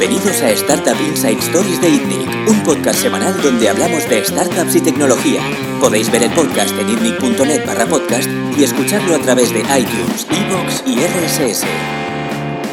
Bienvenidos a Startup Inside Stories de ITNIC, un podcast semanal donde hablamos de startups y tecnología. Podéis ver el podcast en itnic.net barra podcast y escucharlo a través de iTunes, Evox y RSS.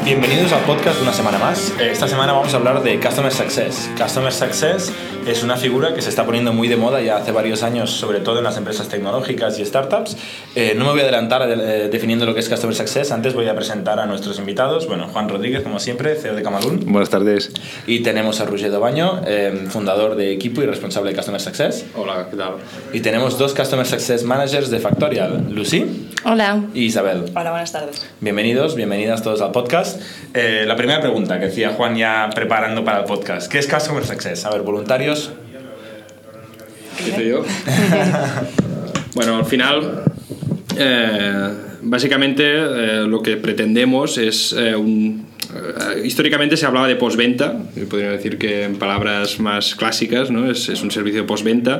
Bienvenidos al podcast de una semana más. Eh, Esta semana vamos a hablar de Customer Success. Customer Success es una figura que se está poniendo muy de moda ya hace varios años, sobre todo en las empresas tecnológicas y startups. Eh, no me voy a adelantar eh, definiendo lo que es Customer Success, antes voy a presentar a nuestros invitados. Bueno, Juan Rodríguez, como siempre, CEO de Camalún. Buenas tardes. Y tenemos a Roger Dobaño, eh, fundador de equipo y responsable de Customer Success. Hola, ¿qué tal? Y tenemos dos Customer Success Managers de Factorial, Lucy Hola. y Isabel. Hola, buenas tardes. Bienvenidos, bienvenidas todos al podcast. Eh, la primera pregunta que decía Juan ya preparando para el podcast. ¿Qué es Customer Success? A ver, voluntarios. ¿Empiezo yo? bueno, al final, eh, básicamente eh, lo que pretendemos es un... históricamente se hablaba de postventa, podría decir que en palabras más clásicas, ¿no? es, es un servicio de postventa,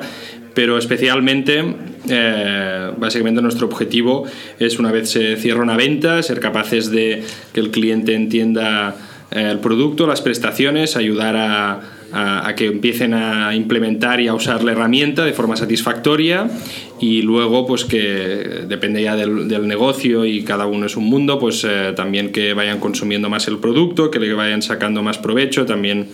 pero especialmente, eh, básicamente nuestro objetivo es una vez se cierra una venta, ser capaces de que el cliente entienda eh, el producto, las prestaciones, ayudar a, que empiecen a implementar y a usar la herramienta de forma satisfactoria y luego pues que depende ya del, negocio y cada uno es un mundo pues eh, también que vayan consumiendo más el producto que le vayan sacando más provecho también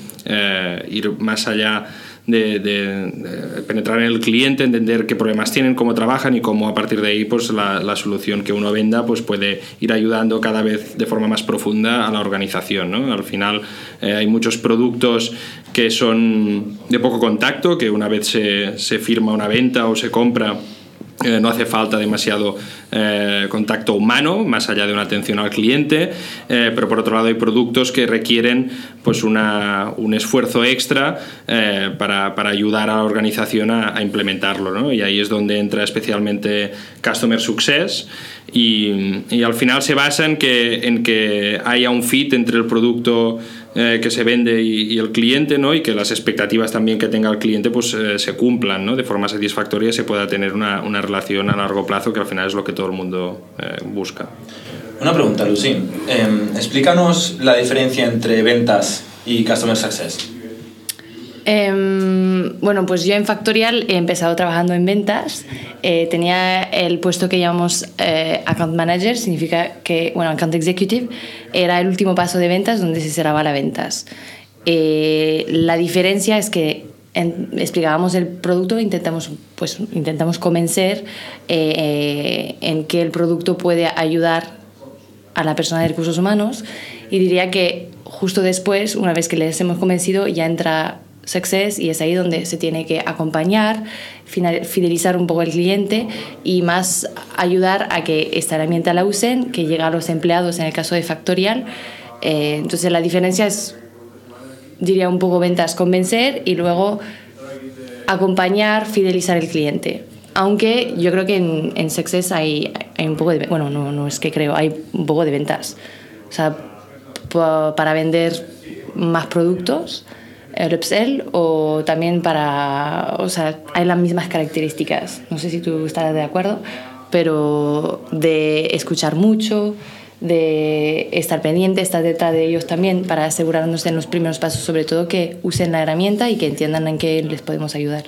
ir más allá de, de- penetrar en el cliente, entender qué problemas tienen, cómo trabajan y cómo a partir de ahí pues la, la solución que uno venda pues puede ir ayudando cada vez de forma más profunda a la organización. ¿no? Al final eh, hay muchos productos que son de poco contacto, que una vez se, se firma una venta o se compra eh, no hace falta demasiado eh, contacto humano, más allá de una atención al cliente, eh, pero por otro lado hay productos que requieren pues una, un esfuerzo extra para, para ayudar a la organización a, implementarlo. Y ahí es donde entra especialmente Customer Success y, y al final se basa en que, en que haya un fit entre el producto eh, que se vende y, el cliente, ¿no? Y que las expectativas también que tenga el cliente pues eh, se cumplan, ¿no? De forma satisfactoria se pueda tener una, una relación a largo plazo que al final es lo que todo el mundo eh, busca. Una pregunta, Lucy. Em, explícanos la diferencia entre ventas y Customer Success. Em, bueno, pues yo en Factorial he empezado trabajando en ventas. Eh, tenía el puesto que llamamos eh, Account Manager, significa que, bueno, Account Executive, era el último paso de ventas donde se cerraba las ventas. Eh, la diferencia es que en- explicábamos el producto, intentamos, pues, intentamos convencer eh, en que el producto puede ayudar a la persona de recursos humanos y diría que justo después, una vez que les hemos convencido, ya entra Success y es ahí donde se tiene que acompañar, fidelizar un poco al cliente y más ayudar a que esta herramienta la usen, que llegue a los empleados en el caso de Factorial. Eh, entonces la diferencia es, diría un poco ventas, convencer y luego acompañar, fidelizar el cliente. Aunque yo creo que en, en Success hay, hay un poco de... Bueno, no, no es que creo, hay un poco de ventas. O sea, pa- para vender más productos, el upsell, o también para... O sea, hay las mismas características. No sé si tú estás de acuerdo, pero de escuchar mucho, de estar pendiente, estar detrás de ellos también para asegurarnos en los primeros pasos, sobre todo que usen la herramienta y que entiendan en qué les podemos ayudar.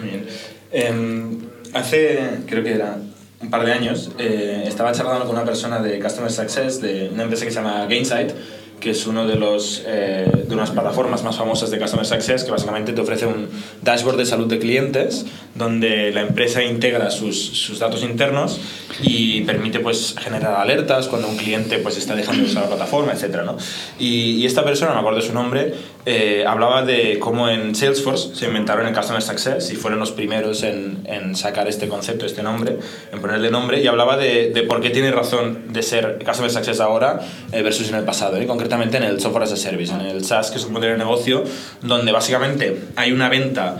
Muy bien. Em, hace, creo que era un par de años, eh, estaba charlando con una persona de Customer Success de una empresa que se llama Gainsight, que es uno de los eh, de unas plataformas más famosas de Customer Success que básicamente te ofrece un dashboard de salud de clientes donde la empresa integra sus, sus datos internos y permite pues generar alertas cuando un cliente pues está dejando de usar la plataforma, etc. ¿no? Y, esta persona, me acuerdo de su nombre, eh, hablaba de cómo en Salesforce se inventaron el Customer Success y fueron los primeros en, sacar este concepto, este nombre, en ponerle nombre y hablaba de, de por qué tiene razón de ser Customer Success ahora eh, versus en el pasado, y concretamente en el Software as a Service, en el SaaS, que es un modelo de negocio donde básicamente hay una venta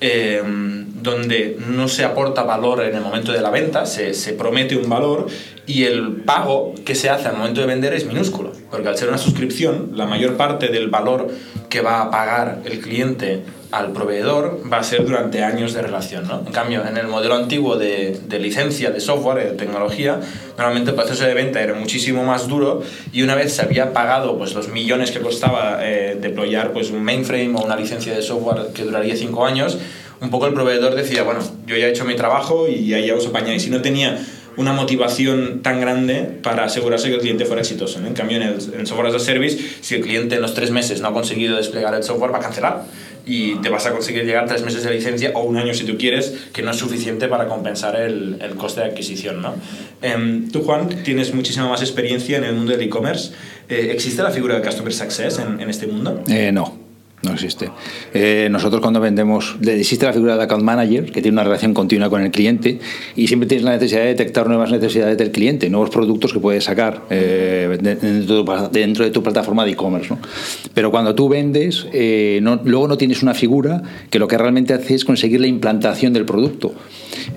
eh, donde no se aporta valor en el momento de la venta, se, se promete un valor y el pago que se hace al momento de vender es minúsculo, porque al ser una suscripción, la mayor parte del valor que va a pagar el cliente al proveedor va a ser durante años de relación. ¿no? En cambio, en el modelo antiguo de, de, licencia de software, de tecnología, normalmente el proceso de venta era muchísimo más duro y una vez se había pagado pues, los millones que costaba eh, deployar pues, un mainframe o una licencia de software que duraría cinco años, un poco el proveedor decía, bueno, yo ya he hecho mi trabajo y ahí ya os apañáis. Si no tenía una motivación tan grande para asegurarse que el cliente fuera exitoso. En cambio, en el, en software as a service, si el cliente en los tres meses no ha conseguido desplegar el software, va a cancelar y te vas a conseguir llegar tres meses de licencia o un año si tú quieres, que no es suficiente para compensar el, el coste de adquisición. ¿no? Eh, tú, Juan, tienes muchísima más experiencia en el mundo del e-commerce. Eh, ¿Existe la figura de Customer Success en, en este mundo? Eh, no. No existe. Eh, nosotros cuando vendemos, existe la figura de account manager que tiene una relación continua con el cliente y siempre tienes la necesidad de detectar nuevas necesidades del cliente, nuevos productos que puedes sacar eh, dentro, de tu plataforma de e-commerce. ¿no? Pero cuando tú vendes, eh, no, luego no tienes una figura que lo que realmente hace es conseguir la implantación del producto.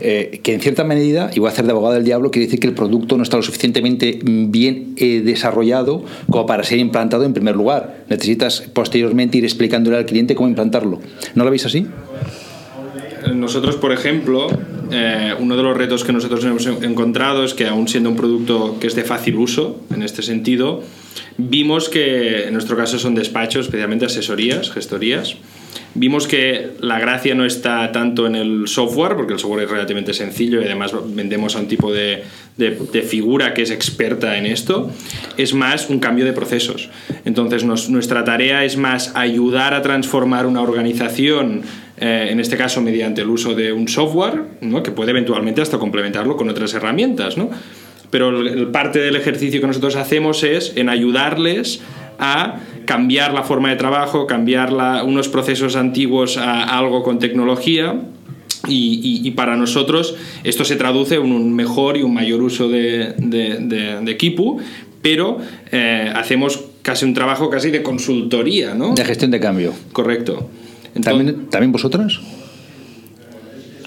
Eh, que en cierta medida, y voy a hacer de abogado del diablo, quiere decir que el producto no está lo suficientemente bien eh, desarrollado como para ser implantado en primer lugar. Necesitas posteriormente ir explicándole al cliente cómo implantarlo. ¿No lo veis así? Nosotros, por ejemplo, eh, uno de los retos que nosotros hemos encontrado es que, aún siendo un producto que es de fácil uso, en este sentido, vimos que en nuestro caso son despachos, especialmente asesorías, gestorías, Vimos que la gracia no está tanto en el software, porque el software es relativamente sencillo y además vendemos a un tipo de, de, de figura que es experta en esto, es más un cambio de procesos. Entonces nos, nuestra tarea es más ayudar a transformar una organización eh, en este caso mediante el uso de un software, ¿no? que puede eventualmente hasta complementarlo con otras herramientas, ¿no? Pero el, el parte del ejercicio que nosotros hacemos es en ayudarles a cambiar la forma de trabajo, cambiar la, unos procesos antiguos a algo con tecnología. Y, y, y, para nosotros esto se traduce en un mejor y un mayor uso de, de, de, de equipo, pero eh, hacemos casi un trabajo casi de consultoría, ¿no? De gestión de cambio. Correcto. Entonces, ¿También, ¿También vosotras?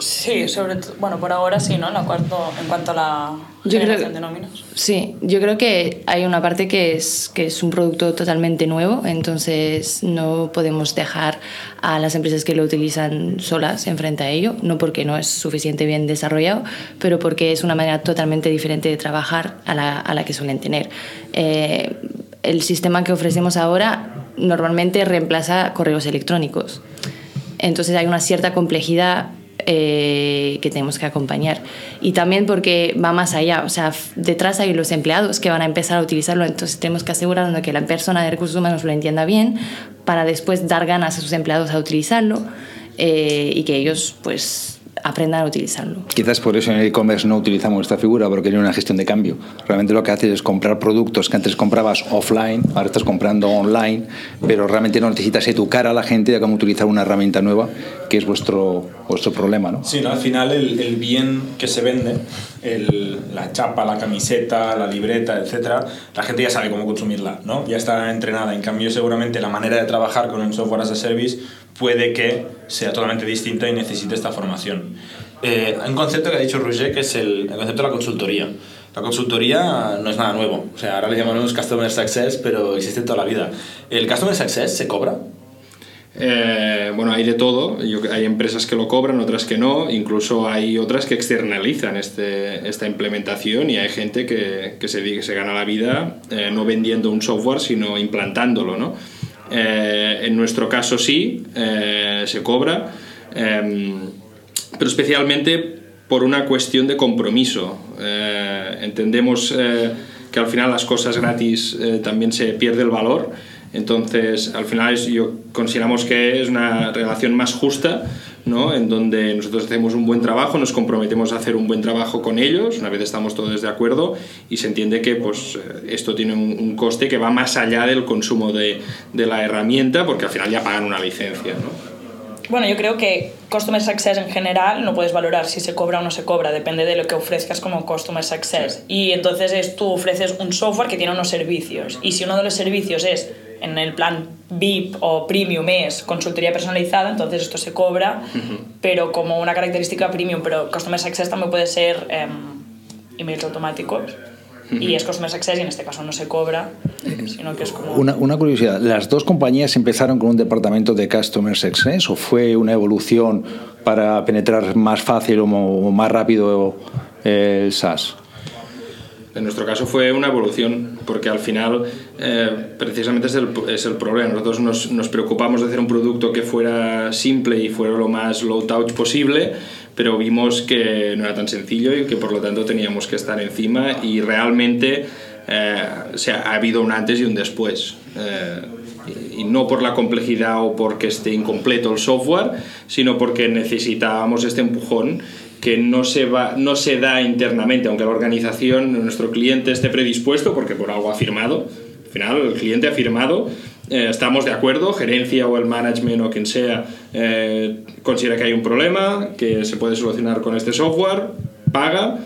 Sí, sobre bueno, por ahora sí, ¿no? La cuarto, en cuanto a la yo generación creo, de nóminas. Sí, yo creo que hay una parte que es, que es un producto totalmente nuevo, entonces no podemos dejar a las empresas que lo utilizan solas enfrente a ello, no porque no es suficiente bien desarrollado, pero porque es una manera totalmente diferente de trabajar a la, a la que suelen tener. Eh, el sistema que ofrecemos ahora normalmente reemplaza correos electrónicos. Entonces hay una cierta complejidad eh, que tenemos que acompañar. Y también porque va más allá, o sea, detrás hay los empleados que van a empezar a utilizarlo, entonces tenemos que asegurarnos de que la persona de recursos humanos lo entienda bien para después dar ganas a sus empleados a utilizarlo eh, y que ellos pues aprendan a utilizarlo. Quizás por eso en el e-commerce no utilizamos esta figura, porque tiene una gestión de cambio. Realmente lo que haces es comprar productos que antes comprabas offline, ahora estás comprando online, pero realmente no necesitas educar a la gente de cómo utilizar una herramienta nueva, que es vuestro, vuestro problema. ¿no? Sí, ¿no? al final el, el bien que se vende, el, la chapa, la camiseta, la libreta, etcétera, la gente ya sabe cómo consumirla, ¿no? ya está entrenada. En cambio, seguramente la manera de trabajar con un software as a service puede que sea totalmente distinta y necesite esta formación. Eh, hay un concepto que ha dicho Roger que es el, el, concepto de la consultoría. La consultoría no es nada nuevo, o sea, ahora le llamamos Customer Success, pero existe toda la vida. ¿El Customer Success se cobra? Eh, bueno, hay de todo. Yo, hay empresas que lo cobran, otras que no. Incluso hay otras que externalizan este, esta implementación y hay gente que, que, se, que se gana la vida eh, no vendiendo un software, sino implantándolo, ¿no? Eh, en nuestro caso sí, eh, se cobra, eh, pero especialmente por una cuestión de compromiso. entendemos que al final las cosas gratis también se pierde el valor, entonces al final es, yo consideramos que es una relación más justa ¿no? en donde nosotros hacemos un buen trabajo, nos comprometemos a hacer un buen trabajo con ellos, una vez estamos todos de acuerdo y se entiende que pues, esto tiene un, un coste que va más allá del consumo de, de, la herramienta, porque al final ya pagan una licencia. ¿no? Bueno, yo creo que Customer Success en general no puedes valorar si se cobra o no se cobra, depende de lo que ofrezcas como Customer Success. Y entonces es, tú ofreces un software que tiene unos servicios y si uno de los servicios es en el plan VIP o Premium es consultoría personalizada, entonces esto se cobra, uh -huh. pero como una característica Premium, pero Customer Success también puede ser eh, emails automáticos. y es Customer Success y en este caso no se cobra, sino que es como... Una, una, curiosidad, ¿las dos compañías empezaron con un departamento de Customer Success o fue una evolución para penetrar más fácil o más rápido el SaaS? En nuestro caso fue una evolución, porque al final eh, precisamente es el, es el, problema. Nosotros nos, nos, preocupamos de hacer un producto que fuera simple y fuera lo más low touch posible, pero vimos que no era tan sencillo y que por lo tanto teníamos que estar encima y realmente eh, o sea, ha habido un antes y un después. Eh, y no por la complejidad o porque esté incompleto el software, sino porque necesitábamos este empujón que no se, va, no se da internamente, aunque la organización, nuestro cliente esté predispuesto, porque por algo ha firmado, al final el cliente ha firmado, eh, estamos de acuerdo, gerencia o el management o quien sea eh, considera que hay un problema, que se puede solucionar con este software, paga,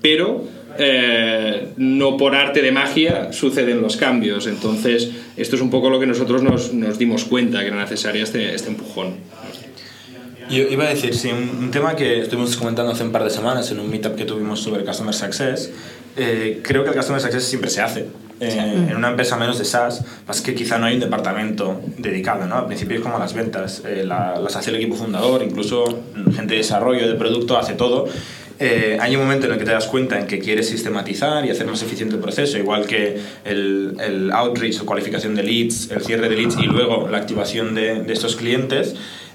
pero eh, no por arte de magia suceden los cambios. Entonces, esto es un poco lo que nosotros nos, nos dimos cuenta, que era necesario este, este empujón. Yo iba a decir, sí, un, tema que estuvimos comentando hace un par de semanas en un meetup que tuvimos sobre Customer Success, eh, creo que el Customer Success siempre se hace. Eh, en una empresa menos de SaaS, más que quizá no hay un departamento dedicado, ¿no? Al principio es como las ventas, eh, las hace el equipo fundador, incluso gente de desarrollo de producto hace todo. hay un momento en el que te das cuenta en que quieres sistematizar y hacer más eficiente el proceso, igual que el, el outreach o cualificación de leads, el cierre de leads y luego la activación de, de estos clientes.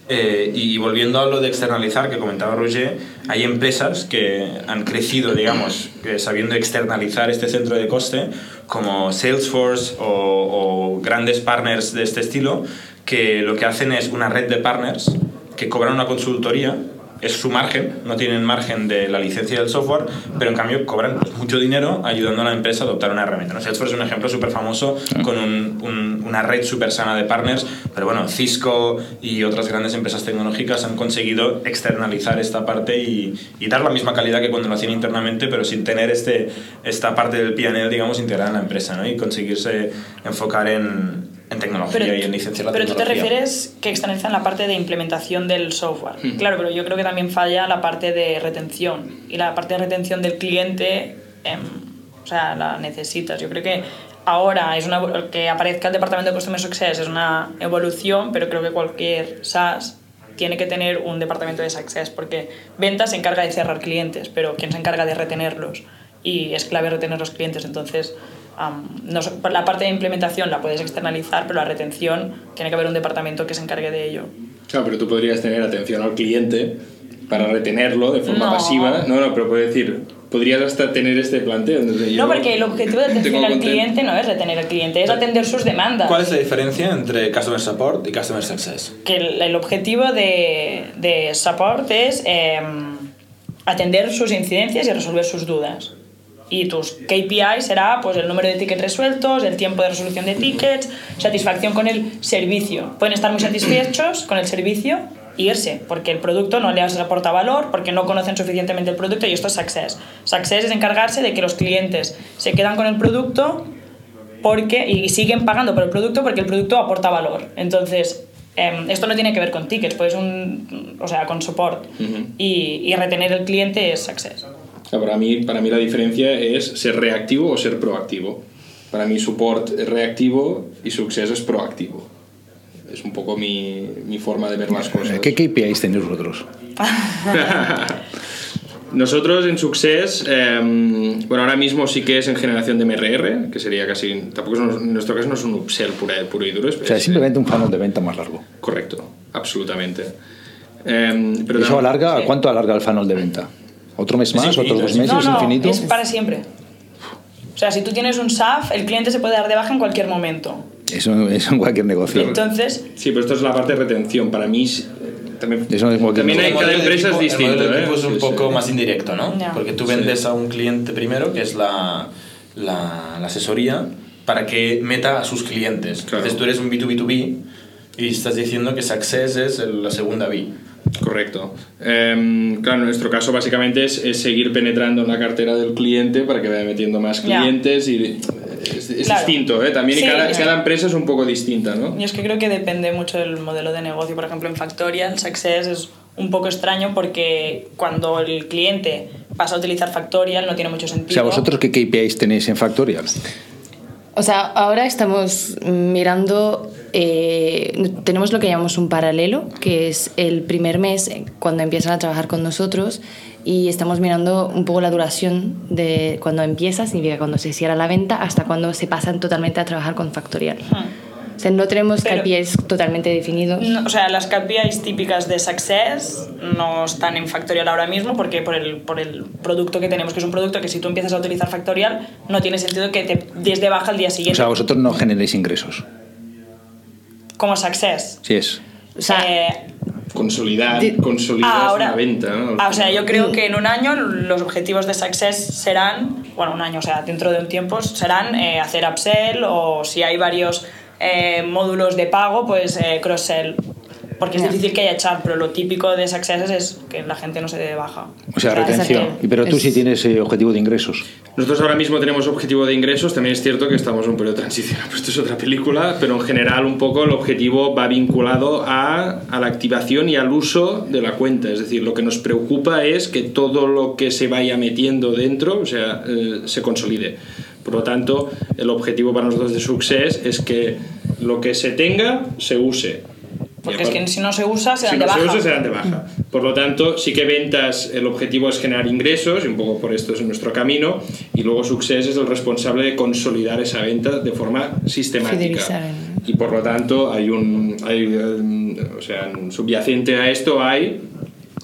Eh, y volviendo a lo de externalizar que comentaba Roger, hay empresas que han crecido, digamos, sabiendo externalizar este centro de coste, como Salesforce o, o grandes partners de este estilo, que lo que hacen es una red de partners que cobran una consultoría es su margen, no tienen margen de la licencia del software, pero en cambio cobran mucho dinero ayudando a la empresa a adoptar una herramienta. ¿no? Salesforce es un ejemplo súper famoso con un, una red súper sana de partners, pero bueno, Cisco y otras grandes empresas tecnológicas han conseguido externalizar esta parte y, y dar la misma calidad que cuando lo hacían internamente, pero sin tener este, esta parte del PNL, digamos, integrada en la empresa ¿no? y conseguirse enfocar en, en tecnología y en licenciar la pero tecnología. tú te refieres que externalizan la parte de implementación del software. Claro, pero yo creo que también falla la parte de retención. Y la parte de retención del cliente, eh, o sea, la necesitas. Yo creo que ahora es una, que aparezca el departamento de Customer Success es una evolución, pero creo que cualquier SaaS tiene que tener un departamento de Success, porque ventas se encarga de cerrar clientes, pero ¿quién se encarga de retenerlos? Y es clave retener los clientes, entonces Um, no, la parte de implementación la puedes externalizar, pero la retención tiene que haber un departamento que se encargue de ello. Claro, pero tú podrías tener atención al cliente para retenerlo de forma No. pasiva. No, no, pero puedo decir, podrías hasta tener este planteo. No, porque el objetivo de atención al cliente no es retener al cliente, es atender sus demandas. ¿Cuál es la diferencia entre Customer Support y Customer Success? Que el, el objetivo de, de support es eh, atender sus incidencias y resolver sus dudas. Y tus KPI será pues, el número de tickets resueltos, el tiempo de resolución de tickets, satisfacción con el servicio. Pueden estar muy satisfechos con el servicio e irse, porque el producto no les aporta valor, porque no conocen suficientemente el producto y esto es Success. Success es encargarse de que los clientes se quedan con el producto porque, y siguen pagando por el producto porque el producto aporta valor. Entonces, em, esto no tiene que ver con tickets, pues un, o sea, con support. y, y retener el cliente es Success. Sea, para, mí, para mí la diferencia es ser reactivo o ser proactivo. Para mí support es reactivo y success es proactivo. Es un poco mi, mi forma de ver las cosas. ¿Qué KPIs tenéis vosotros? Nosotros en Success, eh, bueno, ahora mismo sí que es en generación de MRR, que sería casi, tampoco es un- en nuestro caso no es un upsell puro, puro y duro. Es, O sea, es simplemente un funnel de venta más largo. Correcto, absolutamente. Eh, pero ¿Eso alarga? sí. ¿Cuánto alarga el funnel de venta? ¿Otro mes más? infinito, ¿Otros dos es meses? no, no, ¿Infinito? es para siempre. O sea, si tú tienes un SAF, el cliente se puede dar de baja en cualquier momento. Eso, eso en cualquier negocio. Entonces, Sí, pero esto es la parte de retención. Para mí, eh, también, Eso es cualquier también hay, cada empresa es equipo- distinto. El modelo de ¿eh? equipo es un Sí, poco sí. más indirecto, ¿no? Ya. Porque tú vendes a un cliente primero, que es la, la, la asesoría, para que meta a sus clientes. Claro. Entonces tú eres un B2B2B y estás diciendo que Success es el- la segunda B. Correcto. Em, claro, en nuestro caso básicamente es, es seguir penetrando en la cartera del cliente para que vaya metiendo más clientes y es, es Claro. distinto, ¿eh? También y Sí, cada, sí. cada empresa es un poco distinta, ¿no? yo es que creo que depende mucho del modelo de negocio. Por ejemplo, en Factorial, Success es un poco extraño porque cuando el cliente vas a utilizar Factorial, no tiene mucho sentido. O sea, ¿vosotros qué KPIs tenéis en Factorial? O sea, ahora estamos mirando, eh, tenemos lo que llamamos un paralelo, que es el primer mes eh, cuando empiezan a trabajar con nosotros y estamos mirando un poco la duración de cuando empieza, significa cuando se cierra la venta, hasta cuando se pasan totalmente a trabajar con Factorial. O sea, no tenemos Pero- KPIs totalmente definidos. No, o sea, las KPIs típicas de Success no están en Factorial ahora mismo porque por el, por el producto que tenemos, que es un producto que si tú empiezas a utilizar Factorial, no tiene sentido que te des de baja el día O siguiente sea, vosotros no generéis ingresos. Como Success. Sí es. O sea, Eh, Consolidar, consolidar Ah, ahora, una venta. ¿no? ah, o sea, yo creo que en un año los objetivos de Success serán, bueno, un año, o sea, dentro de un tiempo serán eh, hacer upsell o si hay varios eh, módulos de pago, pues eh, cross-sell. Porque es Ya. difícil que haya char, pero lo típico de Success es que la gente no se dé de baja. O sea, retención. Pero tú Es- sí tienes eh, objetivo de ingresos. Nosotros ahora mismo tenemos objetivo de ingresos, también es cierto que estamos en un periodo de transición, pues esto es otra película, pero en general un poco el objetivo va vinculado a, a la activación y al uso de la cuenta, es decir, lo que nos preocupa es que todo lo que se vaya metiendo dentro, o sea, eh, se consolide. Por lo tanto, el objetivo para nosotros de Success es que lo que se tenga se use. Porque es que si no se usa, se dan si de no baja. se usa, se dan de baja. Por lo tanto, sí que ventas, el objetivo es generar ingresos, y un poco por esto es nuestro camino, y luego Success es el responsable de consolidar esa venta de forma sistemática. Y por lo tanto, hay un, hay, eh, o sea, un subyacente a esto hay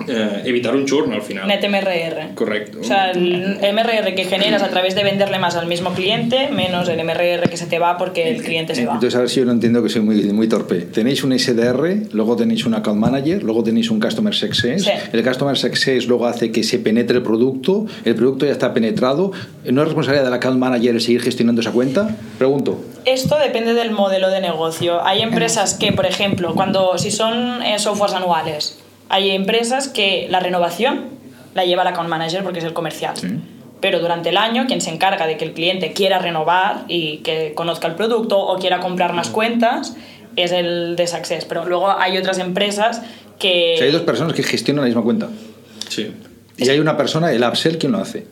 eh, evitar un churn al final. Net MRR. Correcto. O sea, el MRR que generas a través de venderle más al mismo cliente, menos el MRR que se te va porque el cliente se va. Entonces, a ver si yo lo entiendo que soy muy, muy torpe. Tenéis un SDR, luego tenéis un Account Manager, luego tenéis un Customer Success. Sí. El Customer Success luego hace que se penetre el producto. El producto ya está penetrado. ¿No es responsabilidad del Account Manager el seguir gestionando esa cuenta? Pregunto. Esto depende del modelo de negocio. Hay empresas que, por ejemplo, cuando si son eh, softwares anuales, hay empresas que la renovación la lleva el account manager porque es el comercial. Pero durante el año, quien se encarga de que el cliente quiera renovar y que conozca el producto o quiera comprar más cuentas es el de Success. Pero luego hay otras empresas que... O sea, hay dos personas que gestionan la misma cuenta. Sí. Y hay una persona, el upsell, ¿quién lo hace?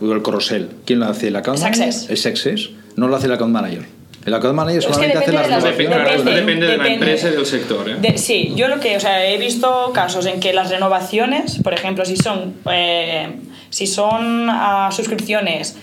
O el cross-sell, ¿quién lo hace? ¿El account Success. manager? El success. No lo hace el account manager. El account manager Es que solamente hace depende la de las- claro, Depende, depende de la empresa y del sector. ¿eh? De- sí, yo lo que, o sea, he visto casos en que las renovaciones, por ejemplo, si son, eh, si son ah, suscripciones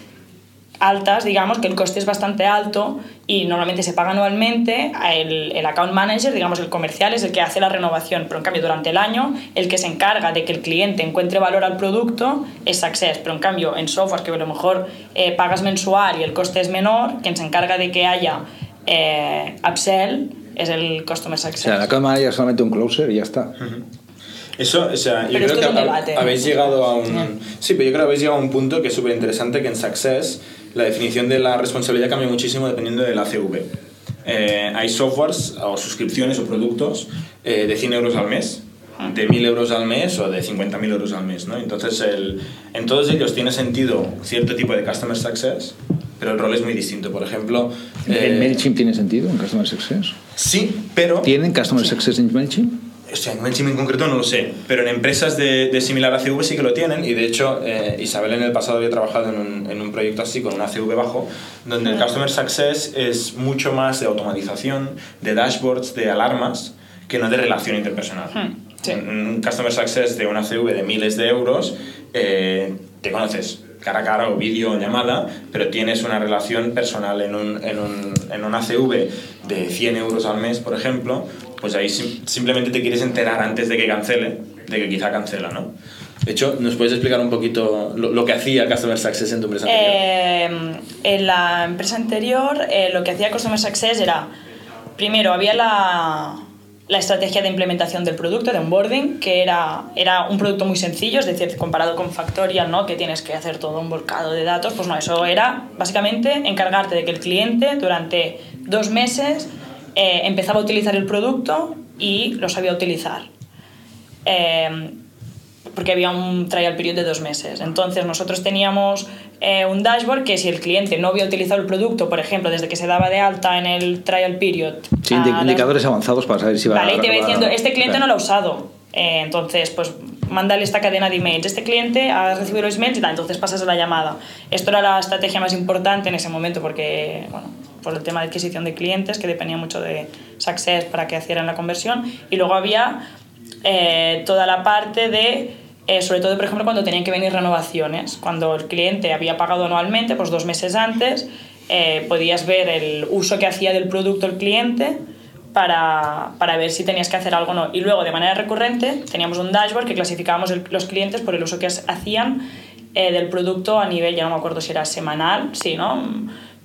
altas, digamos, que el coste es bastante alto y normalmente se paga anualmente, el, el account manager, digamos, el comercial es el que hace la renovación, pero en cambio durante el año el que se encarga de que el cliente encuentre valor al producto es Success, pero en cambio en software que a lo mejor eh, pagas mensual y el coste es menor, quien se encarga de que haya eh, upsell es el Customer O Success. sea, el account manager es solamente un closer y ya está. Eso, o sea, yo Pero creo que habéis llegado a un... Sí, pero yo creo que habéis llegado a un punto que es súper interesante, que en Success la definición de la responsabilidad cambia muchísimo dependiendo del ACV. Eh, hay softwares o suscripciones o productos eh, de 100 euros al mes, de 1000 euros al mes o de 50.000 euros al mes. ¿no? Entonces, el, en todos ellos tiene sentido cierto tipo de Customer Success, pero el rol es muy distinto. Por ejemplo... ¿En eh, MailChimp tiene sentido en Customer Success? Sí, pero... ¿Tienen Customer Success en MailChimp? O sea, en MailChimp en concreto no lo sé, pero en empresas de, de similar ACV sí que lo tienen y de hecho eh, Isabel en el pasado había trabajado en un, en un proyecto así con un ACV bajo donde el Customer Success es mucho más de automatización, de dashboards, de alarmas que no de relación interpersonal. Hmm, sí. Un Customer Success de un ACV de miles de euros eh, te conoces cara a cara o vídeo o llamada, pero tienes una relación personal en un, en un, en un ACV de 100 euros al mes, por ejemplo, pues ahí sim- simplemente te quieres enterar antes de que cancele, de que quizá cancela, ¿no? De hecho, ¿nos puedes explicar un poquito lo, lo que hacía Customer Success en tu empresa anterior? Eh, en la empresa anterior, eh, lo que hacía Customer Success era, primero, había la, la estrategia de implementación del producto, de onboarding, que era, era un producto muy sencillo, es decir, comparado con Factorial, ¿no? que tienes que hacer todo un volcado de datos, pues no, eso era básicamente encargarte de que el cliente durante dos meses eh, empezaba a utilizar el producto y lo sabía utilizar. Eh, porque había un trial period de dos meses. Entonces nosotros teníamos eh, un dashboard que si el cliente no había utilizado el producto, por ejemplo, desde que se daba de alta en el trial period... Sí, a indi- las- indicadores avanzados para saber si va Vale, y te va va- diciendo, este cliente Claro. no lo ha usado. Eh, entonces, pues mándale esta cadena de emails. Este cliente ha recibido los emails y tal, entonces pasas a la llamada. Esto era la estrategia más importante en ese momento porque, bueno, por el tema de adquisición de clientes, que dependía mucho de Success para que hicieran la conversión. Y luego había eh, toda la parte de, eh, sobre todo, por ejemplo, cuando tenían que venir renovaciones. Cuando el cliente había pagado anualmente, pues dos meses antes, eh, podías ver el uso que hacía del producto el cliente para, para, ver si tenías que hacer algo o no. Y luego, de manera recurrente, teníamos un dashboard que clasificábamos el, los clientes por el uso que hacían eh, del producto a nivel, ya no me acuerdo si era semanal, sí, ¿no?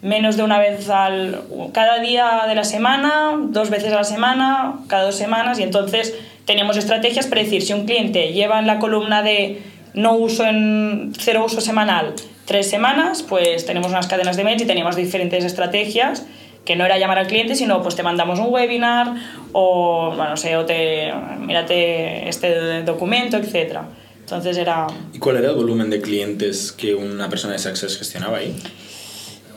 Menos de una vez al, cada día de la semana, dos veces a la semana, cada dos semanas, y entonces teníamos estrategias para decir si un cliente lleva en la columna de no uso en cero uso semanal tres semanas, pues tenemos unas cadenas de mails y teníamos diferentes estrategias que no era llamar al cliente, sino pues te mandamos un webinar o, bueno, no sé, o te, mírate este documento, etc. Entonces era... ¿Y cuál era el volumen de clientes que una persona de Success gestionaba ahí?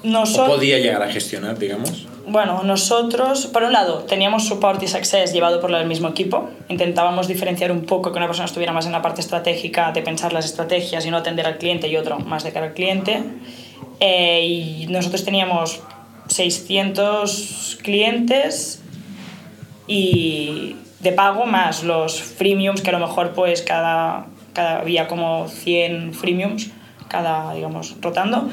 Nosotros, ¿O podía llegar a gestionar, digamos? Bueno, nosotros, por un lado, teníamos support y success llevado por el mismo equipo. Intentábamos diferenciar un poco que una persona estuviera más en la parte estratégica de pensar las estrategias y no atender al cliente y otro más de cara al cliente. Eh, y nosotros teníamos 600 clientes y de pago más los freemiums que a lo mejor pues cada, cada había como 100 freemiums cada digamos rotando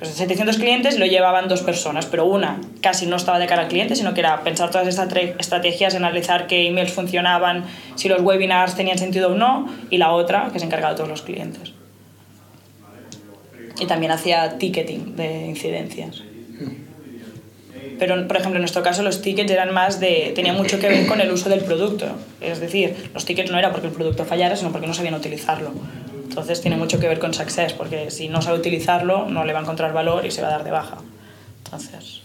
pues 700 clientes lo llevaban dos personas pero una casi no estaba de cara al cliente sino que era pensar todas estas estrategias analizar qué emails funcionaban si los webinars tenían sentido o no y la otra que se encargaba de todos los clientes. Y también hacía ticketing de incidencias. Pero por ejemplo en nuestro caso los tickets eran más de tenían mucho que ver con el uso del producto. Es decir los tickets no era porque el producto fallara sino porque no sabían utilizarlo entonces tiene mucho que ver con success porque si no sabe utilizarlo no le va a encontrar valor y se va a dar de baja entonces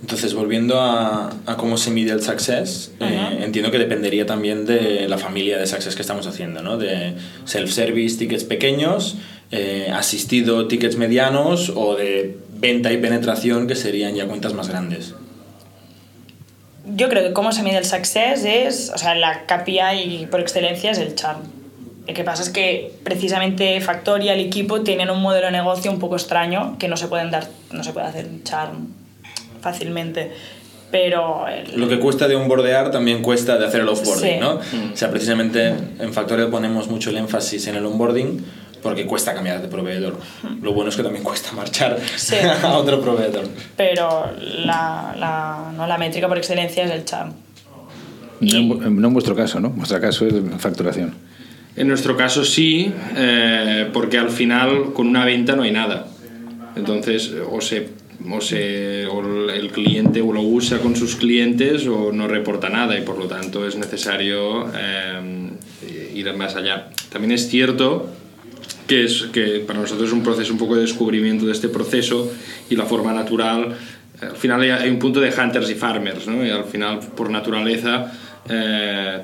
entonces, volviendo a, a, cómo se mide el success, uh -huh. eh, entiendo que dependería también de la familia de success que estamos haciendo, ¿no? De self-service, tickets pequeños, eh, asistido, tickets medianos o de venta y penetración, que serían ya cuentas más grandes. Yo creo que cómo se mide el success es, o sea, la KPI por excelencia es el charm. Lo que pasa es que precisamente Factoria, el equipo, tienen un modelo de negocio un poco extraño que no se pueden dar, no se puede hacer un charm fácilmente. Pero el... Lo que cuesta de onboardear también cuesta de hacer el offboarding, Sí. ¿no? O sea, precisamente en Factoria ponemos mucho el énfasis en el onboarding porque cuesta cambiar de proveedor. Lo bueno es que también cuesta marchar Sí. a otro proveedor. pero la, la, no, la métrica por excelencia es el charm. No, en, no en vuestro caso, ¿no? Vuestro caso es facturación. En nuestro caso sí, eh, porque al final con una venta no hay nada. Entonces, o se, o se o el cliente o lo usa con sus clientes o no reporta nada y por lo tanto es necesario eh, ir más allá. También es cierto que, es, que para nosotros es un proceso un poco de descubrimiento de este proceso y la forma natural. Al final hay, un punto de hunters y farmers, ¿no? Y al final, por naturaleza, eh,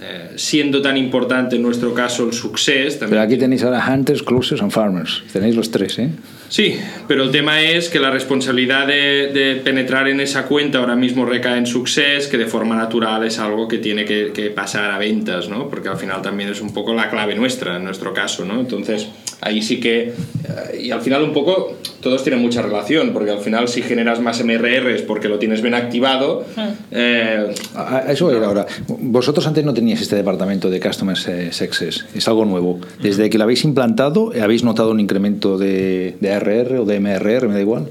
eh, siendo tan importante en nuestro caso el success... También Pero aquí tenéis ahora hunters, closers and farmers. Tenéis los tres, ¿eh? Sí, pero el tema es que la responsabilidad de, de, penetrar en esa cuenta ahora mismo recae en Success, que de forma natural es algo que tiene que, que, pasar a ventas, ¿no? Porque al final también es un poco la clave nuestra, en nuestro caso, ¿no? Entonces, ahí sí que... Eh, y al final un poco todos tienen mucha relación, porque al final si generas más MRRs porque lo tienes bien activado... Eh, a eso era ahora. Vosotros antes no teníais este departamento de Customer Success, es algo nuevo. Desde que lo habéis implantado, ¿habéis notado un incremento de, de RR o de MRR, me da igual.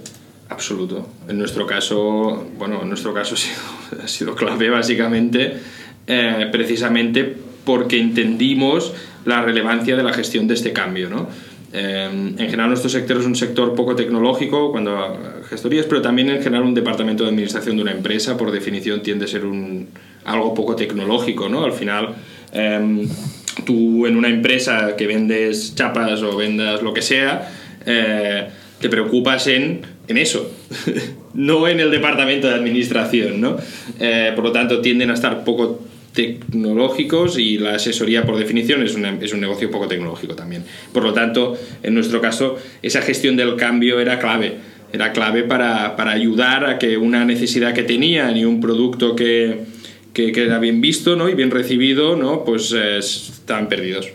Absoluto. En nuestro caso, bueno, en nuestro caso ha sido, ha sido clave básicamente, eh, precisamente porque entendimos la relevancia de la gestión de este cambio, ¿no? Eh, en general nuestro sector es un sector poco tecnológico cuando gestorías, pero también en general un departamento de administración de una empresa por definición tiende a ser un, algo poco tecnológico, ¿no? Al final eh, tú en una empresa que vendes chapas o vendas lo que sea, eh, te preocupas en, en eso, no en el departamento de administración, ¿no? Eh, por lo tanto, tienden a estar poco tecnológicos y la asesoría por definición es, una, es, un negocio poco tecnológico también. Por lo tanto, en nuestro caso, esa gestión del cambio era clave. Era clave para, para ayudar a que una necesidad que tenían y un producto que, que, era bien visto ¿no? y bien recibido, ¿no? pues eh, estaban perdidos.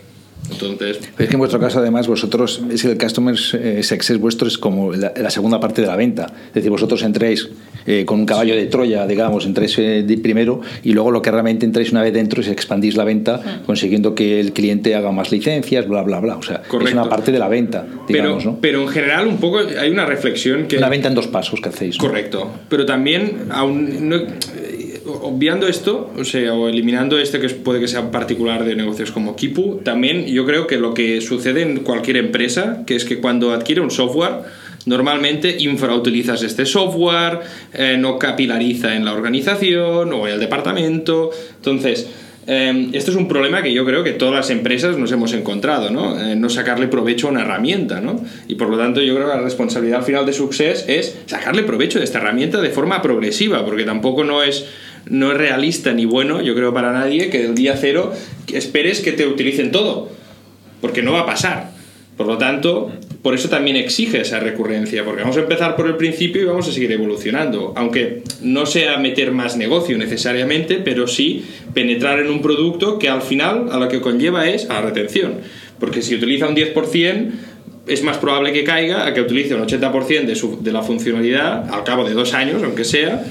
Entonces, Pero es que en vuestro caso, además, vosotros, es el Customer eh, Success vuestro es como la, la segunda parte de la venta. Es decir, vosotros entréis eh, con un caballo de Troya, digamos, entréis eh, de primero y luego lo que realmente entráis una vez dentro es expandís la venta, consiguiendo que el cliente haga más licencias, bla, bla, bla. O sea, es Correcto. una parte de la venta, digamos, pero, ¿no? pero en general un poco hay una reflexión que... Una venta en dos pasos que hacéis. ¿no? Correcto. Pero también, aún no- obviando esto, o sea, o eliminando este que puede que sea particular de negocios como Kipu, también yo creo que lo que sucede en cualquier empresa, que es que cuando adquiere un software, normalmente infrautilizas este software, eh, no capilariza en la organización o en el departamento. Entonces, eh, esto es un problema que yo creo que todas las empresas nos hemos encontrado, ¿no? Eh, no sacarle provecho a una herramienta, ¿no? Y por lo tanto yo creo que la responsabilidad al final de Success es sacarle provecho de esta herramienta de forma progresiva, porque tampoco no es, no es realista ni bueno, yo creo, para nadie que del día cero esperes que te utilicen todo, porque no va a pasar. Por lo tanto, por eso también exige esa recurrencia, porque vamos a empezar por el principio y vamos a seguir evolucionando, aunque no sea meter más negocio necesariamente, pero sí penetrar en un producto que al final a lo que conlleva es a la retención, porque si utiliza un 10%, es más probable que caiga a que utilice un 80% de, su- de la funcionalidad al cabo de dos años, aunque sea,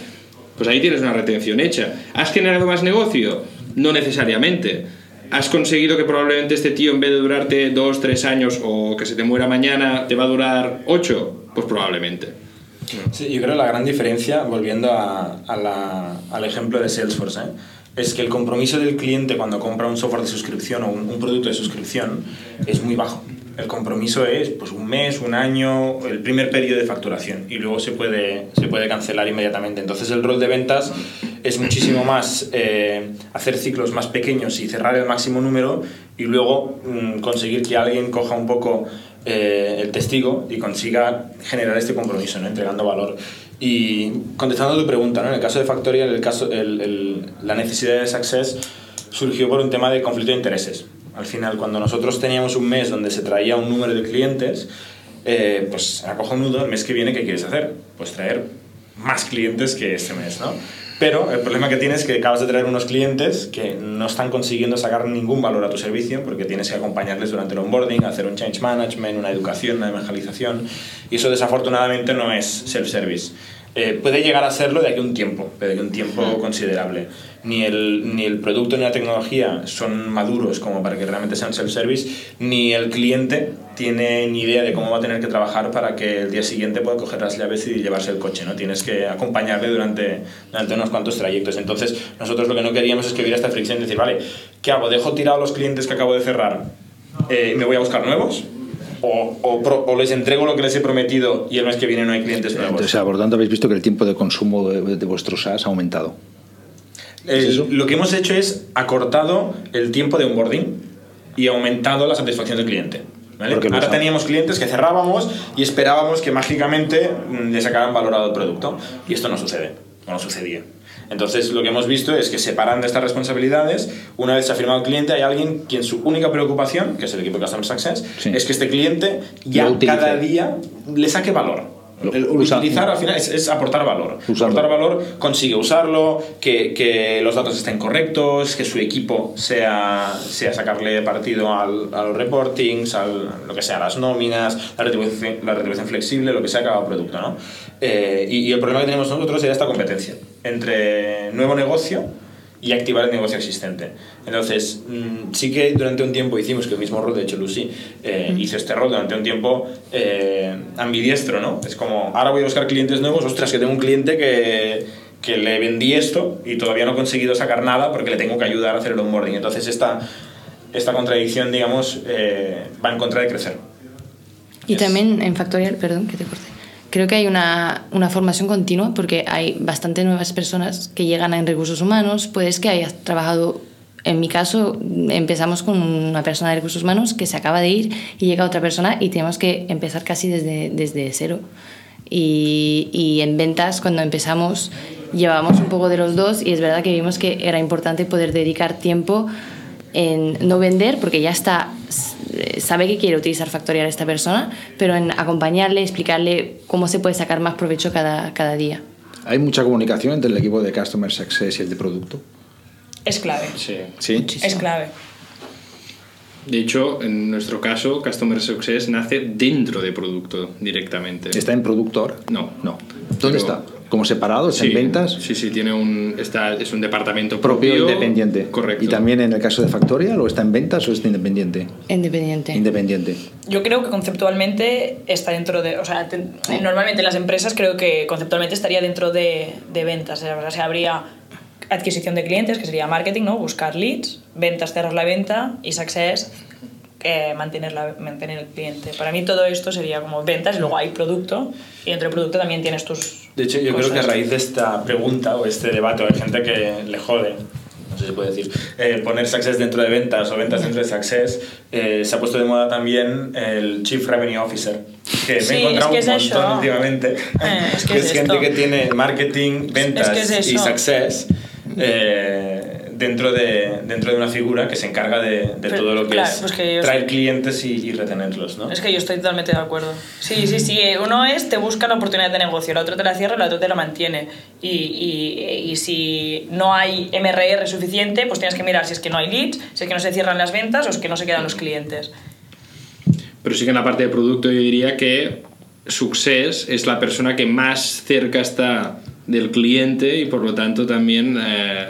pues ahí tienes una retención hecha. ¿Has generado más negocio? No necesariamente. ¿Has conseguido que probablemente este tío en vez de durarte dos, tres años o que se te muera mañana te va a durar ocho? Pues probablemente. Sí, yo creo que la gran diferencia, volviendo al ejemplo de Salesforce, ¿eh? es que el compromiso del cliente cuando compra un software de suscripción o un, un producto de suscripción es muy bajo. El compromiso es pues, un mes, un año, el primer periodo de facturación y luego se puede, se puede cancelar inmediatamente. Entonces el rol de ventas es muchísimo más eh, hacer ciclos más pequeños y cerrar el máximo número y luego mm, conseguir que alguien coja un poco eh, el testigo y consiga generar este compromiso, ¿no? entregando valor. Y contestando tu pregunta, ¿no? en el caso de Factorial, el caso, el- la necesidad de Success surgió por un tema de conflicto de intereses. Al final, cuando nosotros teníamos un mes donde se traía un número de clientes, eh, pues era cojonudo, el mes que viene, ¿qué quieres hacer? Pues traer más clientes que este mes, ¿no? Pero el problema que tienes es que acabas de traer unos clientes que no están consiguiendo sacar ningún valor a tu servicio porque tienes que acompañarles durante el onboarding, hacer un change management, una educación, una evangelización y eso desafortunadamente no es self-service. Eh, puede llegar a serlo de aquí a un tiempo, pero de aquí a un tiempo considerable. Ni el, ni el producto ni la tecnología son maduros como para que realmente sean self-service, ni el cliente tiene ni idea de cómo va a tener que trabajar para que el día siguiente pueda coger las llaves y llevarse el coche. ¿no? Tienes que acompañarle durante, durante unos cuantos trayectos. Entonces, nosotros lo que no queríamos es que hubiera esta fricción de decir, vale, ¿qué hago? ¿Dejo tirados los clientes que acabo de cerrar eh, me voy a buscar nuevos? O, o, pro- o les entrego lo que les he prometido y el mes que viene no hay clientes nuevos. Entonces, por tanto, habéis visto que el tiempo de consumo de, de vuestro SaaS ha aumentado. El- lo que hemos hecho es acortado el tiempo de onboarding y aumentado la satisfacción del cliente. ¿vale? Ahora teníamos clientes que cerrábamos y esperábamos que mágicamente mm, le sacaran valorado el producto. Y esto no sucede, o no sucedía. Entonces lo que hemos visto es que separan de estas responsabilidades, una vez se ha firmado el cliente, hay alguien quien su única preocupación, que es el equipo de Customer Success, Sí. es que este cliente ya cada día le saque valor. Usa- utilizar al final es, es aportar valor. Usarlo. Aportar valor consigue usarlo, que, que los datos estén correctos, que su equipo sea, sea sacarle partido al, a los reportings, al, lo que sea, las nóminas, la retribución, la retribución flexible, lo que sea cada producto. ¿no? Eh, y, y el problema que tenemos nosotros era esta competencia entre nuevo negocio y activar el negocio existente. Entonces, mm, sí que durante un tiempo hicimos que el mismo rol, de hecho Lucy eh, hizo este rol durante un tiempo eh, ambidiestro, ¿no? Es como, ahora voy a buscar clientes nuevos, ostras, que tengo un cliente que, que le vendí esto y todavía no he conseguido sacar nada porque le tengo que ayudar a hacer el onboarding. Entonces, esta, esta contradicción, digamos, eh, va en contra de crecer. Y Es- también en Factorial, perdón que te corte, creo que hay una, una formación continua porque hay bastante nuevas personas que llegan en recursos humanos. Puedes que hayas trabajado, en mi caso, empezamos con una persona de recursos humanos que se acaba de ir y llega otra persona y tenemos que empezar casi desde, desde cero. Y, y en ventas, cuando empezamos, llevábamos un poco de los dos y es verdad que vimos que era importante poder dedicar tiempo en no vender, porque ya está, s- sabe que quiere utilizar Factorial esta persona, pero en acompañarle, explicarle cómo se puede sacar más provecho cada, cada día. ¿Hay mucha comunicación entre el equipo de Customer Success y el de producto? Es clave. Sí. Sí. Es clave. De hecho, en nuestro caso, Customer Success nace dentro de producto directamente. ¿Está en producto ahora? No. No. ¿Dónde Pero- está? ¿Como separado? ¿Está Sí, en ventas? Sí, sí, tiene un, está, es un departamento Propio, propio. independiente. Correcto. ¿Y también en el caso de Factorial o está en ventas o está independiente? Independiente. Independiente. Yo creo que conceptualmente está dentro de. O sea, te- normalmente en las empresas creo que conceptualmente estaría dentro de, de ventas. O sea, habría adquisición de clientes, que sería marketing, ¿no? Buscar leads, ventas, cerrar la venta y success, eh, mantener, la, mantener el cliente. Para mí todo esto sería como ventas y luego hay producto y dentro del producto también tienes tus. De hecho, yo creo que a raíz de esta pregunta o este debate, hay gente que le jode, no sé si se puede decir, eh, poner Success dentro de ventas o ventas dentro de Success, eh, se ha puesto de moda también el Chief Revenue Officer, que Sí, me he encontrado es que un es montón eso. últimamente. Eh, es que que es gente esto. que tiene marketing, ventas y. Success. Dentro de, dentro de una figura que se encarga de, todo lo que claro, es pues que traer clientes y, y retenerlos, ¿no? Es que yo estoy totalmente de acuerdo. Sí, sí, sí. Uno es, te busca la oportunidad de negocio, el otro te la cierra, el otro te la mantiene. Y, y, y si no hay MRR suficiente, pues tienes que mirar si es que no hay leads, si es que no se cierran las ventas o es que no se quedan los clientes. Pero sí que en la parte de producto yo diría que Success es la persona que más cerca está del cliente y por lo tanto también eh,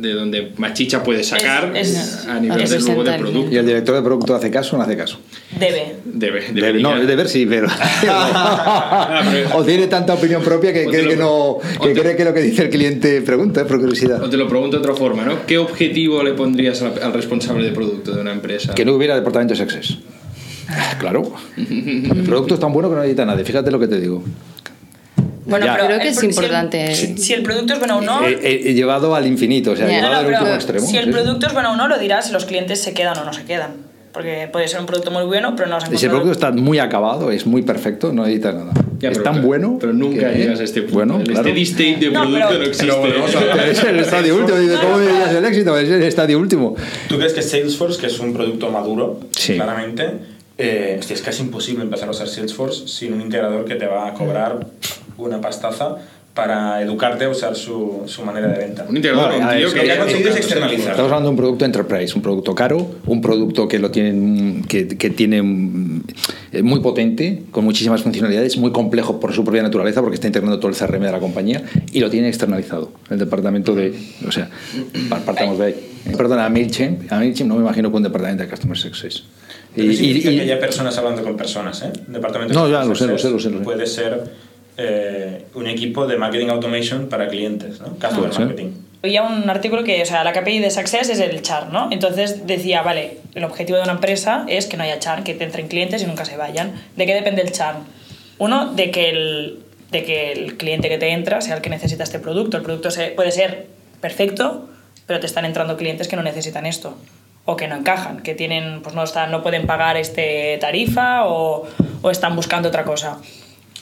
de donde más chicha puede sacar Es- es- a nivel de luego de representar. producto. ¿Y el director de producto hace caso o no hace caso? Debe. Debe, Debe, debería. no, deber sí, pero. o tiene tanta opinión propia que cree que, lo- no, que te- cree que lo que dice el cliente pregunta, es por curiosidad. O te lo pregunto de otra forma, ¿no? ¿Qué objetivo le pondrías al, al responsable de producto de una empresa? Que no hubiera departamento de success. Claro. El producto es tan bueno que no necesita nadie. Fíjate lo que te digo. Bueno, Ya. pero Creo que el es pro- si el- importante. Si, si el producto es bueno o no. He, he- he llevado al infinito, o sea, Ya. he No, llevado no, al pero último extremo. si el sí, producto es bueno o no, lo dirás si los clientes se quedan o no se quedan. Porque puede ser un producto muy bueno, pero no has Si el encontrado- producto está muy acabado, es muy perfecto, no necesita nada. Ya, es pero tan claro, bueno. Pero nunca que- llegas a este punto. Bueno, el claro. steady state de No, producto pero- no existe. pero Es el estadio último. Dice, ¿cómo el éxito? Es el estadio último. ¿Tú crees que Salesforce, que es un producto maduro, Sí. claramente, eh, hostia, es casi imposible empezar a usar Salesforce sin un integrador que te va a cobrar una pastaza para educarte a usar su, su manera de venta? Un integrador, Bueno, a un ver, tío es que que lo que ha conseguido es que- externalizar. Estamos hablando de un producto enterprise, un producto caro, un producto que lo tienen, que, que tiene eh, muy potente, con muchísimas funcionalidades, muy complejo por su propia naturaleza, porque está integrando todo el CRM de la compañía y lo tiene externalizado. El departamento de, o sea, par- partamos de ahí. Perdona, a Mailchimp, a Mailchimp no me imagino que un departamento de customer success. Y, Pero y- y- que haya personas hablando con personas, ¿eh? Departamento No, de ya, lo sé, lo Success sé, lo sé, lo sé. Puede ser eh, un equipo de marketing automation para clientes, ¿no? Customer marketing. Había un artículo que, o sea, la KPI de Success es el churn, ¿no? Entonces decía, vale, el objetivo de una empresa es que no haya churn, que te entren clientes y nunca se vayan. ¿De qué depende el churn? Uno, de que el, de que el cliente que te entra sea el que necesita este producto. El producto se- puede ser perfecto, pero te están entrando clientes que no necesitan esto o que no encajan, que tienen, pues no, están, no pueden pagar este tarifa o, o están buscando otra cosa.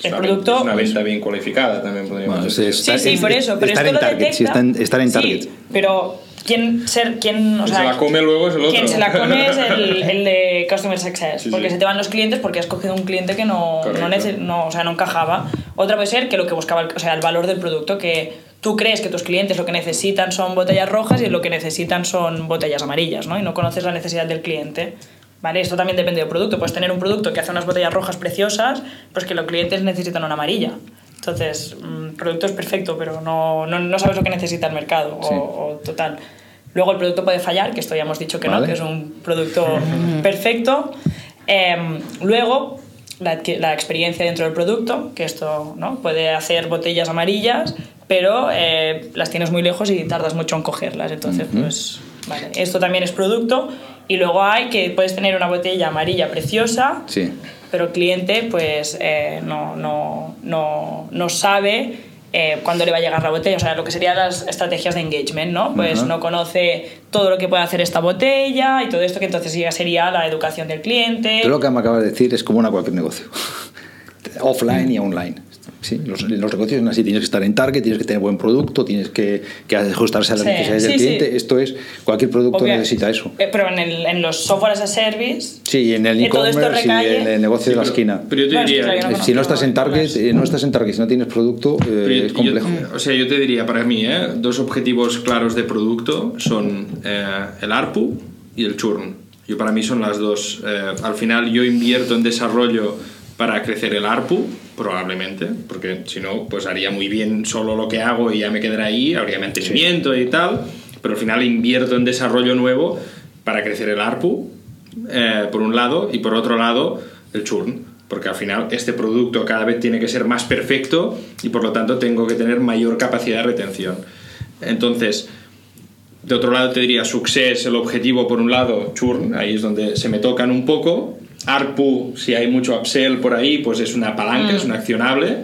El una producto... ven- Es una venta bien cualificada también podríamos Bueno, decir. es- Sí, sí, es- por eso, pero estar esto en lo target, detecta. sí, está en- estar en Sí, target. pero quién ser quién, o Quien sea, se la come luego es el otro. Quien se la come es el, el de customer success, Sí, porque sí. se te van los clientes porque has cogido un cliente que no no, no, o sea, no encajaba. Otra puede ser que lo que buscaba, el- o sea, el valor del producto que tú crees que tus clientes lo que necesitan son botellas rojas y lo que necesitan son botellas amarillas, ¿no? Y no conoces la necesidad del cliente. ¿Vale? Esto también depende del producto. Puedes tener un producto que hace unas botellas rojas preciosas, pues que los clientes necesitan una amarilla. Entonces, mm, el producto es perfecto, pero no, no, no sabes lo que necesita el mercado. o- Sí. o, total. Luego el producto puede fallar, que esto ya hemos dicho que Vale. no, que es un producto perfecto. Em, luego, la, la experiencia dentro del producto, que esto ¿no? puede hacer botellas amarillas, pero eh, las tienes muy lejos y tardas mucho en cogerlas. Entonces, pues, vale, esto también es producto. Y luego hay que puedes tener una botella amarilla preciosa, Sí. pero el cliente pues eh, no, no, no, no sabe eh, cuándo le va a llegar la botella, o sea, lo que serían las estrategias de engagement, ¿no? Pues no conoce todo lo que puede hacer esta botella y todo esto que entonces ya sería la educación del cliente. Tú lo que me acabas de decir es como a cualquier negocio. Offline y online. Sí, los, los negocios son así, tienes que estar en target, tienes que tener buen producto, tienes que, que ajustarse a las Sí, necesidades sí, del cliente. sí. Esto es, cualquier producto Obvio. necesita eso. Eh, pero en, el, en los software as a service... Sí, en el Eh, e-commerce y en el negocio de la pero- esquina. Pero yo te Bueno, es que diría... no si no estás en target, eh, no estás en target, si no tienes producto, eh, yo- es complejo. yo- o sea, yo te diría para mí, ¿eh? dos objetivos claros de producto son eh, el ARPU y el churn. Yo para mí son las dos. Eh, al final yo invierto en desarrollo para crecer el ARPU, probablemente, porque si no, pues haría muy bien solo lo que hago y ya me quedará ahí, habría mantenimiento y tal, pero al final invierto en desarrollo nuevo para crecer el ARPU, eh, por un lado, y por otro lado, el churn, porque al final este producto cada vez tiene que ser más perfecto y por lo tanto tengo que tener mayor capacidad de retención. Entonces, de otro lado te diría success, el objetivo por un lado, churn, ahí es donde se me tocan un poco. ARPU, si hay mucho upsell por ahí, pues es una palanca, es un accionable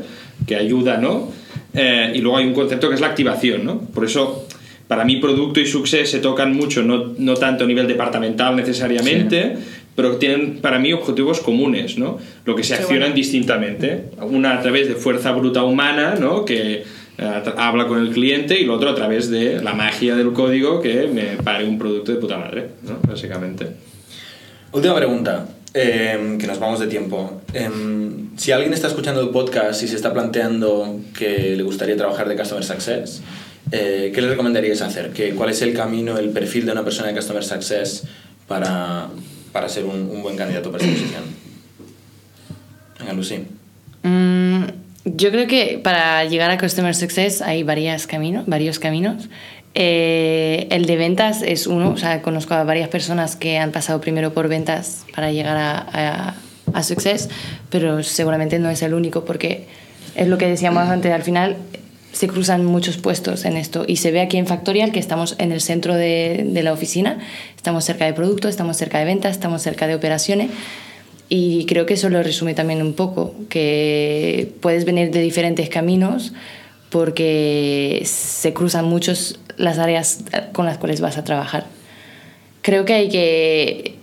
que ayuda, ¿no? Eh, y luego hay un concepto que es la activación, ¿no? Por eso, para mí, producto y success se tocan mucho, no, no tanto a nivel departamental necesariamente, pero tienen para mí objetivos comunes, ¿no? Lo que se accionan distintamente. Una a través de fuerza bruta humana, ¿no? Que eh, habla con el cliente y lo otro a través de la magia del código que me pare un producto de puta madre, ¿no? básicamente. Última pregunta, em, que nos vamos de tiempo. Em, si alguien está escuchando el podcast y se está planteando que le gustaría trabajar de Customer Success, eh, ¿qué le recomendarías hacer? ¿Qué, ¿Cuál es el camino, el perfil de una persona de Customer Success para, para ser un, buen candidato para esta posición? Venga, Lucy. Mm, yo creo que para llegar a Customer Success hay varios caminos. Varios caminos. Eh, el de ventas es uno, o sea, conozco a varias personas que han pasado primero por ventas para llegar a, a, a Success, pero seguramente no es el único porque es lo que decíamos antes, al final se cruzan muchos puestos en esto y se ve aquí en Factorial que estamos en el centro de, de la oficina, estamos cerca de productos, estamos cerca de ventas, estamos cerca de operaciones y creo que eso lo resume también un poco, que puedes venir de diferentes caminos porque se cruzan muchos las áreas con las cuales vas a trabajar. Creo que hay que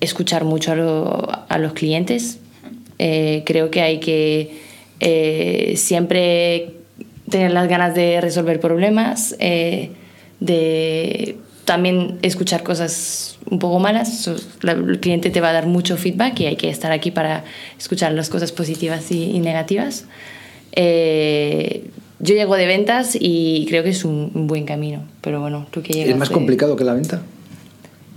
escuchar mucho a, lo, a los clientes. Eh, creo que hay que eh, siempre tener las ganas de resolver problemas, eh, de también escuchar cosas un poco malas. El cliente te va a dar mucho feedback y hay que estar aquí para escuchar las cosas positivas y negativas. Eh, yo llego de ventas y creo que es un, un buen camino, pero bueno, tú que llegas ¿Es más de... complicado que la venta?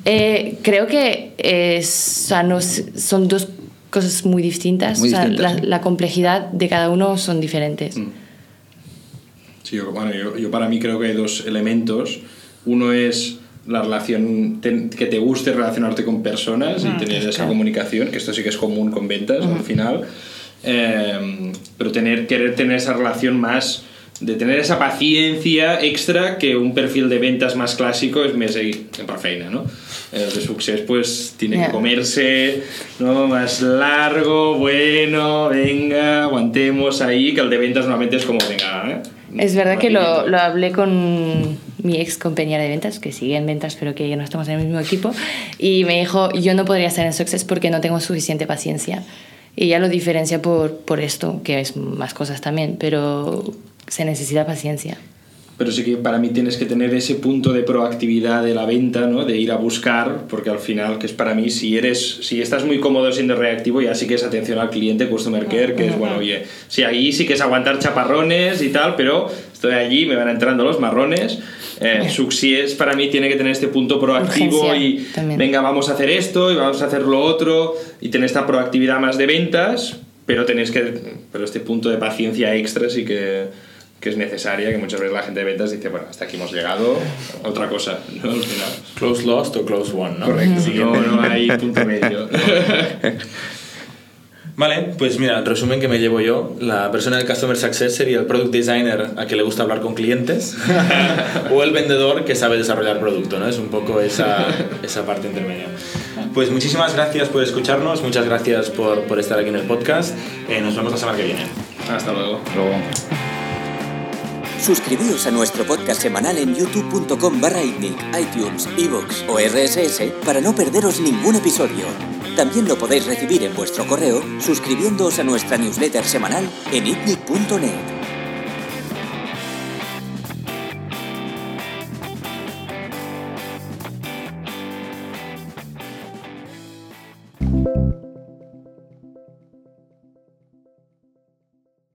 Eh, creo que es, o sea, no, son dos cosas muy distintas. Muy o sea, distintas, la, ¿sí? la, complejidad de cada uno son diferentes. Mm. Sí, yo, bueno, yo, yo, para mí creo que hay dos elementos. Uno es la relación, te, que te guste relacionarte con personas Ah, y tener esa claro. comunicación, que esto sí que es común con ventas al final. Eh, pero tener, querer tener esa relación más de tener esa paciencia extra que un perfil de ventas más clásico es més sempre feina, no? El de success pues tiene Yeah. que comerse ¿no? más largo, bueno, venga, aguantemos ahí, que el de ventas normalmente es como, venga, ¿eh? Es verdad que lo, lo hablé con mi ex compañera de ventas, que sigue en ventas, pero que ya no estamos en el mismo equipo, y me dijo, yo no podría estar en Success porque no tengo suficiente paciencia. Y ella lo diferencia por, por esto, que es más cosas también, pero se necesita paciencia. Pero sí que para mí tienes que tener ese punto de proactividad de la venta, ¿no? De ir a buscar, porque al final, que es para mí, si eres, si estás muy cómodo siendo reactivo, ya sí que es atención al cliente, customer care, que es bueno, oye, sí, ahí sí que es aguantar chaparrones y tal, pero estoy allí, me van entrando los marrones. Eh, Success para mí tiene que tener este punto proactivo Urgencia y también. venga, vamos a hacer esto y vamos a hacer lo otro y tener esta proactividad más de ventas, pero tenéis que, pero este punto de paciencia extra sí que, que es necesaria, que muchas veces la gente de ventas dice, bueno, hasta aquí hemos llegado, otra cosa, ¿no? Al final. Close lost o close won, ¿no? Correcto, Siguiente. no, no hay punto medio. Vale, pues mira, el resumen que me llevo yo, la persona del Customer Success sería el Product Designer a que le gusta hablar con clientes o el vendedor que sabe desarrollar producto, ¿no? Es un poco esa, esa parte intermedia. Pues muchísimas gracias por escucharnos, muchas gracias por, por estar aquí en el podcast. Eh, nos vemos la semana que viene. Hasta luego. Luego. Suscribíos a nuestro podcast semanal en youtube.com barra iTunes, iVoox o RSS para no perderos ningún episodio. También lo podéis recibir en vuestro correo suscribiéndoos a nuestra newsletter semanal en itnic.net.